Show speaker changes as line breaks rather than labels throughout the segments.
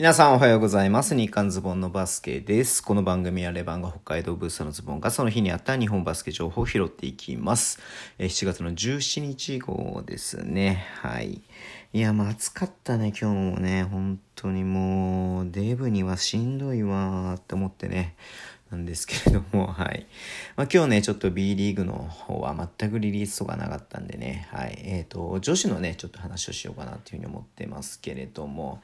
皆さんおはようございます。日刊ズボンのバスケです。この番組はレバンが北海道ブースのズボンがその日にあった日本バスケ情報を拾っていきます。7月の17日号ですね。はい。いや、まあ暑かったね、今日もね。本当にもう、デブにはしんどいわーって思ってね。なんですけれども、はい。まあ、今日ね、ちょっと B リーグの方は全くリリースとかなかったんでね、はい。えっ、ー、と、女子のね、ちょっと話をしようかなっていうふうに思ってますけれども、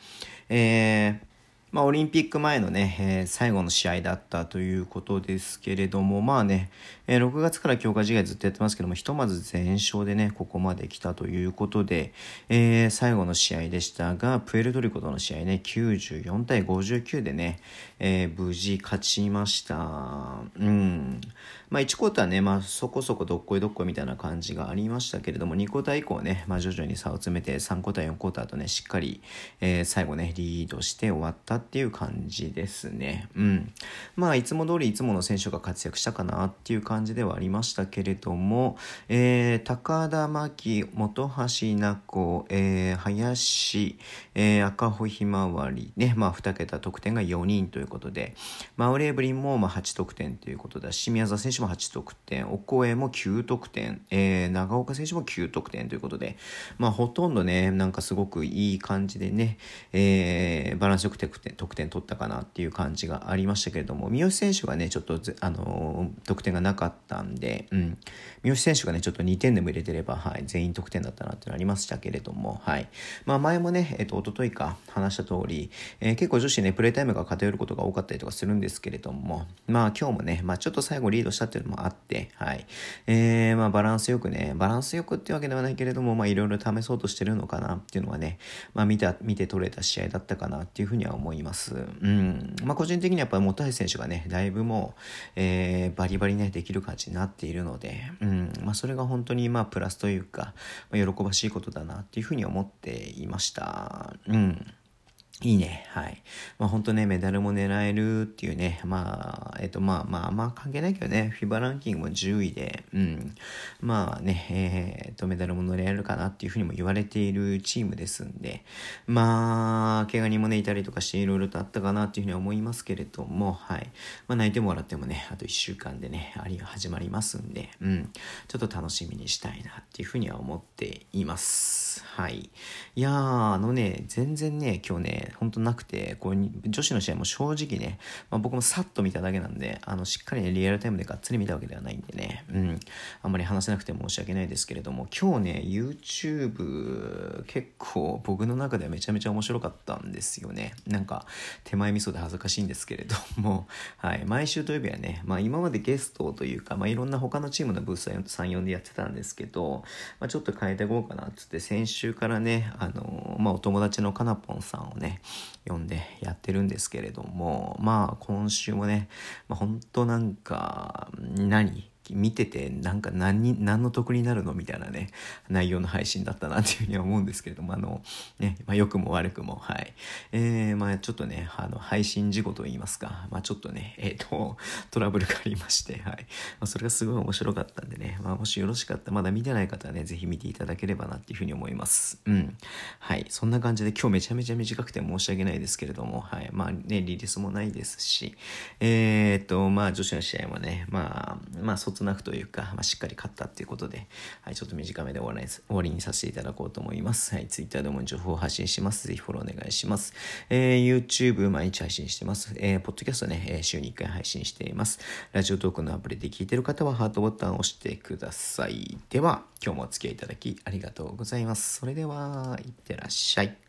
えー、まあ、オリンピック前のね、えー、最後の試合だったということですけれども、まあね、えー、6月から強化試合ずっとやってますけども、ひとまず全勝でね、ここまで来たということで、えー、最後の試合でしたが、プエルトリコとの試合ね、94対59でね、え無事勝ちました。うん。まあ、1クォーターね、まあ、そこそこどっこいどっこいみたいな感じがありましたけれども、2クォーター以降ね、まあ、徐々に差を詰めて、3クォーター、4クォーターとね、しっかり、え最後ね、リードして終わったっていう感じですね。うん。まあ、いつも通りいつもの選手が活躍したかなっていう感じではありましたけれども、えー、高田真希、本橋奈子、えー、林、えー、赤穂ひまわり、ね、まあ、2桁得点が4人ということで、まあ、ウレーブリンもまあ8得点ということだし、宮澤選手も8得点、お声も9得点、えー、長岡選手も9得点ということで、まあ、ほとんどね、なんかすごくいい感じでね、えー、バランスよく得点得点取ったかなっていう感じがありましたけれども、三好選手がね、ちょっとあの得点がなかったんで、うん、三好選手がね、ちょっと2点でも入れてれば、はい、全員得点だったなっていうのありましたけれども、はい。まあ、前もね、えっ、と、一昨日か話した通り、えー、結構女子ね、プレータイムが偏ることが多かったりとかするんですけれども、まあ、今日もね、まあ、ちょっと最後リードしたっていうのもあって、はい。えー、まあ、バランスよくね、バランスよくってわけではないけれども、まあ、いろいろ試そうとしてるのかなっていうのはね、まあ、見た、見て取れた試合だったかなっていうふうには思いいます。うん。まあ、個人的にはやっぱり本橋選手がね、だいぶもう、えー、バリバリね、できる感じになっているので、うん。まあ、それが本当に、まあ、プラスというか、まあ、喜ばしいことだなっていうふうに思っていました。うん。いいね。はい。まあ本当ね、メダルも狙えるっていうね、まあ、えっとまあまあ、まあ関係ないけどね、フィバランキングも10位で、うん。まあね、えー、っと、メダルも狙えるかなっていうふうにも言われているチームですんで、まあ、怪我人もね、いたりとかしていろいろとあったかなっていうふうに思いますけれども、はい。まあ泣いても笑ってもね、あと1週間でね、ありが始まりますんで、うん。ちょっと楽しみにしたいなっていうふうには思っています。はい。いやー、あのね、全然ね、今日ね、本当なくて、こう女子の試合も正直ね、まあ、僕もさっと見ただけなんで、あの、しっかりね、リアルタイムでがっつり見たわけではないんでね、うん、あんまり話せなくて申し訳ないですけれども、今日ね、YouTube 結構僕の中ではめちゃめちゃ面白かったんですよね。なんか、手前味噌で恥ずかしいんですけれども、はい、毎週土曜日はね、まあ今までゲストというか、まあいろんな他のチームのブース3、4でやってたんですけど、まあちょっと変えていこうかなっつって、先週からね、あの、まあお友達のかなぽんさんをね、読んでやってるんですけれども、まあ今週もね、まあ、本当なんか、何見ててなんか何に何の得になるのみたいなね内容の配信だったなっていうふうには思うんですけれどもあのね、まあ、良くも悪くもはい。えー、まあちょっとねあの配信事故といいますかまあちょっとねえっ、ー、とトラブルがありましてはい、まあ、それがすごい面白かったんでね、まあ、もしよろしかったらまだ見てない方はねぜひ見ていただければなっていうふうに思います。うん。はい。そんな感じで今日めちゃめちゃ短くて申し訳ないですけれどもはい。まあねリリースもないですしえっ、ー、とまあ女子の試合もねまあまあつなくというか、まあ、しっかり勝ったっていうことで、はい、ちょっと短めで終わ終わりにさせていただこうと思います。はい、Twitter でも情報を発信します。ぜひフォローお願いします。えー、YouTube 毎日配信してます。えー、ポッドキャストね、えー、週に1回配信しています。ラジオトークのアプリで聞いてる方はハートボタンを押してください。では、今日もお付き合いいただきありがとうございます。それでは、いってらっしゃい。